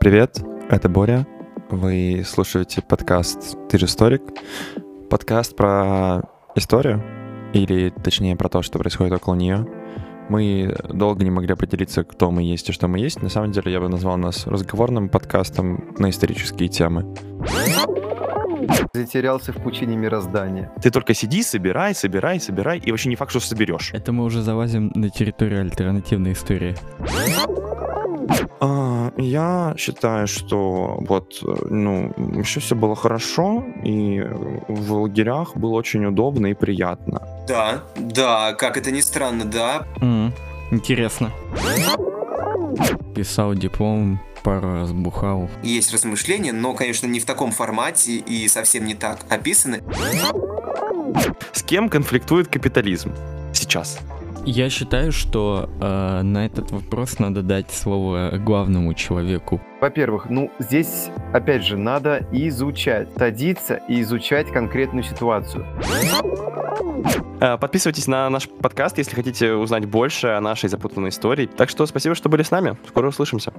привет, это Боря. Вы слушаете подкаст «Ты же историк». Подкаст про историю, или точнее про то, что происходит около нее. Мы долго не могли определиться, кто мы есть и что мы есть. На самом деле я бы назвал нас разговорным подкастом на исторические темы. Затерялся в пучине мироздания. Ты только сиди, собирай, собирай, собирай, и вообще не факт, что соберешь. Это мы уже залазим на территорию альтернативной истории. Я считаю, что вот, ну, еще все было хорошо, и в лагерях было очень удобно и приятно. Да, да, как это ни странно, да. М, Интересно. Писал диплом, пару раз бухал. Есть размышления, но, конечно, не в таком формате и совсем не так описаны. С кем конфликтует капитализм сейчас? Я считаю, что э, на этот вопрос надо дать слово главному человеку. Во-первых, ну здесь, опять же, надо изучать, садиться и изучать конкретную ситуацию. Э, Подписывайтесь на наш подкаст, если хотите узнать больше о нашей запутанной истории. Так что спасибо, что были с нами. Скоро услышимся.